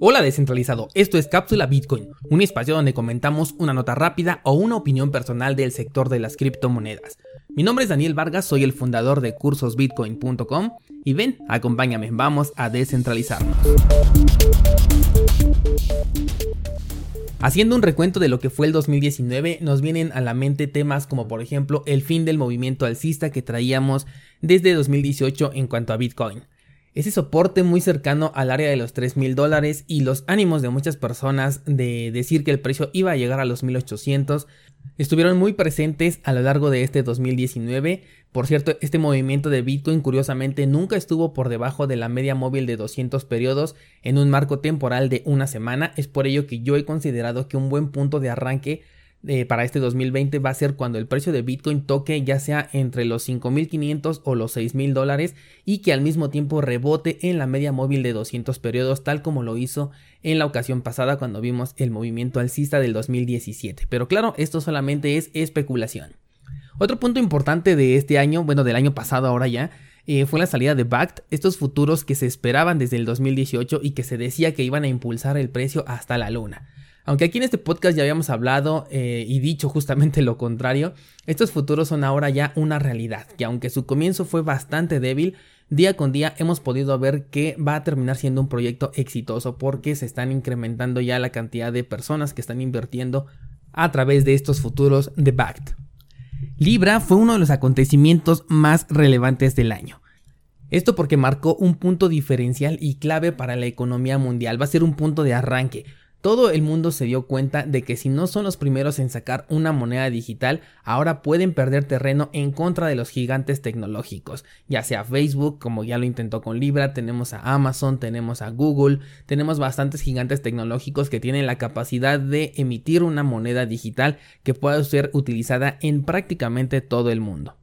Hola descentralizado, esto es Cápsula Bitcoin, un espacio donde comentamos una nota rápida o una opinión personal del sector de las criptomonedas. Mi nombre es Daniel Vargas, soy el fundador de cursosbitcoin.com y ven, acompáñame, vamos a descentralizarnos. Haciendo un recuento de lo que fue el 2019, nos vienen a la mente temas como por ejemplo el fin del movimiento alcista que traíamos desde 2018 en cuanto a Bitcoin ese soporte muy cercano al área de los 3 mil dólares y los ánimos de muchas personas de decir que el precio iba a llegar a los 1800 estuvieron muy presentes a lo largo de este 2019. Por cierto, este movimiento de Bitcoin curiosamente nunca estuvo por debajo de la media móvil de 200 periodos en un marco temporal de una semana. Es por ello que yo he considerado que un buen punto de arranque eh, para este 2020 va a ser cuando el precio de Bitcoin toque ya sea entre los 5.500 o los 6.000 dólares y que al mismo tiempo rebote en la media móvil de 200 periodos tal como lo hizo en la ocasión pasada cuando vimos el movimiento alcista del 2017. Pero claro, esto solamente es especulación. Otro punto importante de este año, bueno del año pasado ahora ya, eh, fue la salida de BACT, estos futuros que se esperaban desde el 2018 y que se decía que iban a impulsar el precio hasta la luna. Aunque aquí en este podcast ya habíamos hablado eh, y dicho justamente lo contrario, estos futuros son ahora ya una realidad, que aunque su comienzo fue bastante débil, día con día hemos podido ver que va a terminar siendo un proyecto exitoso porque se están incrementando ya la cantidad de personas que están invirtiendo a través de estos futuros de BACT. Libra fue uno de los acontecimientos más relevantes del año. Esto porque marcó un punto diferencial y clave para la economía mundial, va a ser un punto de arranque, todo el mundo se dio cuenta de que si no son los primeros en sacar una moneda digital, ahora pueden perder terreno en contra de los gigantes tecnológicos, ya sea Facebook, como ya lo intentó con Libra, tenemos a Amazon, tenemos a Google, tenemos bastantes gigantes tecnológicos que tienen la capacidad de emitir una moneda digital que pueda ser utilizada en prácticamente todo el mundo.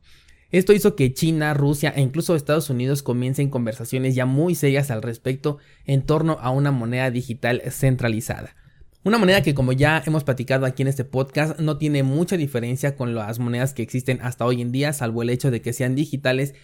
Esto hizo que China, Rusia e incluso Estados Unidos comiencen conversaciones ya muy serias al respecto en torno a una moneda digital centralizada. Una moneda que como ya hemos platicado aquí en este podcast no tiene mucha diferencia con las monedas que existen hasta hoy en día, salvo el hecho de que sean digitales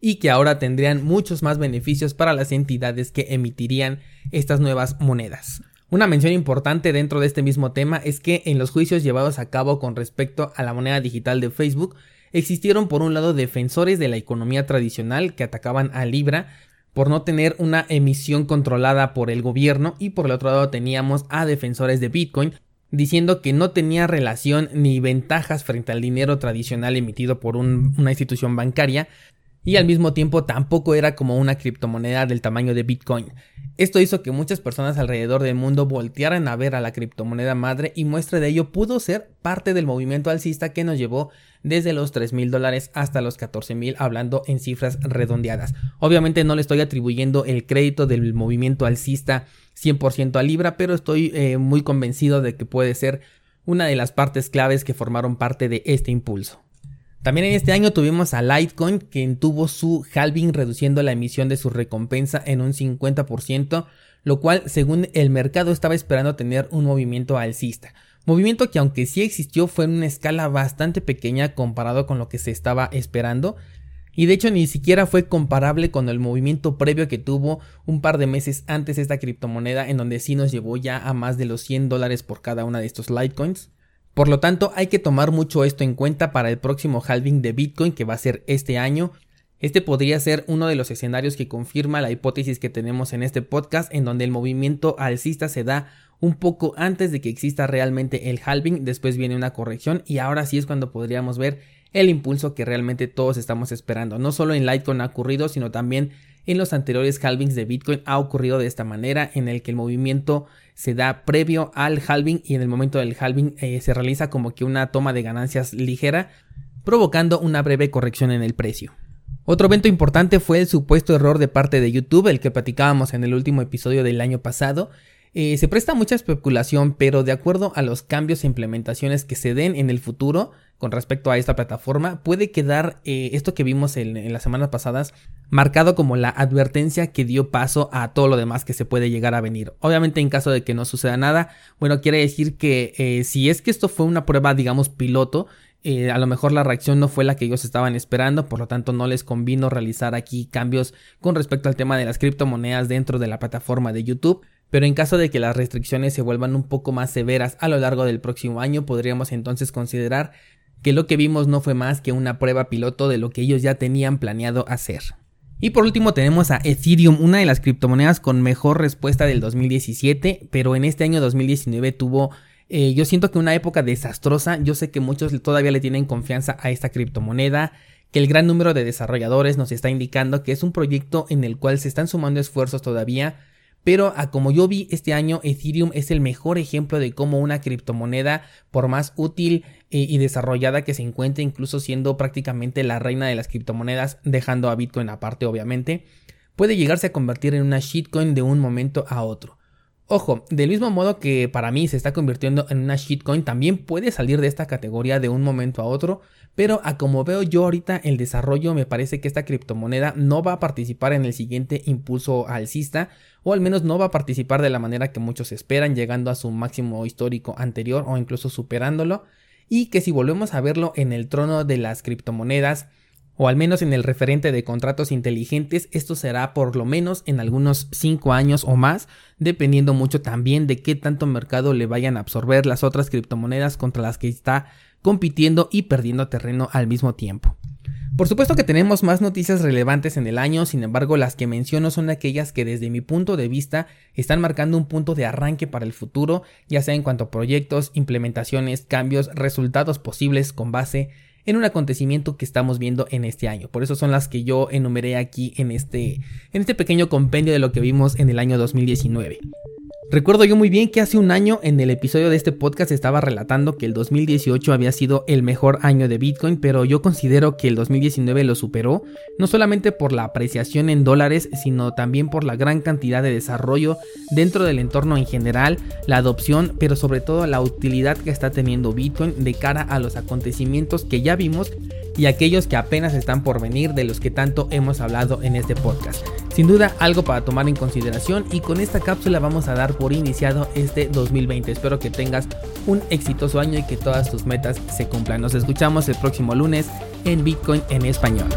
y que ahora tendrían muchos más beneficios para las entidades que emitirían estas nuevas monedas. Una mención importante dentro de este mismo tema es que en los juicios llevados a cabo con respecto a la moneda digital de Facebook, existieron por un lado defensores de la economía tradicional que atacaban a Libra por no tener una emisión controlada por el gobierno y por el otro lado teníamos a defensores de Bitcoin diciendo que no tenía relación ni ventajas frente al dinero tradicional emitido por una institución bancaria y al mismo tiempo tampoco era como una criptomoneda del tamaño de Bitcoin. Esto hizo que muchas personas alrededor del mundo voltearan a ver a la criptomoneda madre y muestra de ello pudo ser parte del movimiento alcista que nos llevó desde los 3 mil dólares hasta los 14 mil hablando en cifras redondeadas. Obviamente no le estoy atribuyendo el crédito del movimiento alcista 100% a Libra, pero estoy eh, muy convencido de que puede ser una de las partes claves que formaron parte de este impulso. También en este año tuvimos a Litecoin, quien tuvo su halving reduciendo la emisión de su recompensa en un 50%, lo cual según el mercado estaba esperando tener un movimiento alcista. Movimiento que aunque sí existió fue en una escala bastante pequeña comparado con lo que se estaba esperando. Y de hecho ni siquiera fue comparable con el movimiento previo que tuvo un par de meses antes esta criptomoneda en donde sí nos llevó ya a más de los 100 dólares por cada una de estos Litecoins. Por lo tanto, hay que tomar mucho esto en cuenta para el próximo halving de Bitcoin que va a ser este año. Este podría ser uno de los escenarios que confirma la hipótesis que tenemos en este podcast, en donde el movimiento alcista se da un poco antes de que exista realmente el halving, después viene una corrección y ahora sí es cuando podríamos ver el impulso que realmente todos estamos esperando. No solo en Litecoin ha ocurrido, sino también en los anteriores halvings de Bitcoin ha ocurrido de esta manera, en el que el movimiento se da previo al halving y en el momento del halving eh, se realiza como que una toma de ganancias ligera, provocando una breve corrección en el precio. Otro evento importante fue el supuesto error de parte de YouTube, el que platicábamos en el último episodio del año pasado, eh, se presta mucha especulación, pero de acuerdo a los cambios e implementaciones que se den en el futuro con respecto a esta plataforma, puede quedar eh, esto que vimos en, las semanas pasadas marcado como la advertencia que dio paso a todo lo demás que se puede llegar a venir. Obviamente en caso de que no suceda nada, bueno, quiere decir que eh, si es que esto fue una prueba, digamos, piloto, a lo mejor la reacción no fue la que ellos estaban esperando, por lo tanto no les convino realizar aquí cambios con respecto al tema de las criptomonedas dentro de la plataforma de YouTube. Pero en caso de que las restricciones se vuelvan un poco más severas a lo largo del próximo año, podríamos entonces considerar que lo que vimos no fue más que una prueba piloto de lo que ellos ya tenían planeado hacer. Y por último tenemos a Ethereum, una de las criptomonedas con mejor respuesta del 2017, pero en este año 2019 tuvo, eh, yo siento que una época desastrosa, yo sé que muchos todavía le tienen confianza a esta criptomoneda, que el gran número de desarrolladores nos está indicando que es un proyecto en el cual se están sumando esfuerzos todavía, pero a como yo vi este año, Ethereum es el mejor ejemplo de cómo una criptomoneda, por más útil eh, y desarrollada que se encuentre, incluso siendo prácticamente la reina de las criptomonedas, dejando a Bitcoin aparte obviamente, puede llegarse a convertir en una shitcoin de un momento a otro. Ojo, del mismo modo que para mí se está convirtiendo en una shitcoin, también puede salir de esta categoría de un momento a otro, pero a como veo yo ahorita el desarrollo me parece que esta criptomoneda no va a participar en el siguiente impulso alcista o al menos no va a participar de la manera que muchos esperan llegando a su máximo histórico anterior o incluso superándolo. Y que si volvemos a verlo en el trono de las criptomonedas o al menos en el referente de contratos inteligentes, esto será por lo menos en algunos 5 años o más, dependiendo mucho también de qué tanto mercado le vayan a absorber las otras criptomonedas contra las que está compitiendo y perdiendo terreno al mismo tiempo. Por supuesto que tenemos más noticias relevantes en el año, sin embargo las que menciono son aquellas que desde mi punto de vista están marcando un punto de arranque para el futuro, ya sea en cuanto a proyectos, implementaciones, cambios, resultados posibles con base en un acontecimiento que estamos viendo en este año. Por eso son las que yo enumeré aquí en este, en este pequeño compendio de lo que vimos en el año 2019. Recuerdo yo muy bien que hace un año en el episodio de este podcast estaba relatando que el 2018 había sido el mejor año de Bitcoin, pero yo considero que el 2019 lo superó, no solamente por la apreciación en dólares, sino también por la gran cantidad de desarrollo dentro del entorno en general, la adopción, pero sobre todo la utilidad que está teniendo Bitcoin de cara a los acontecimientos que ya vimos y aquellos que apenas están por venir de los que tanto hemos hablado en este podcast. Sin duda algo para tomar en consideración y con esta cápsula vamos a dar por iniciado este 2020. Espero que tengas un exitoso año y que todas tus metas se cumplan. Nos escuchamos el próximo lunes en Bitcoin en español.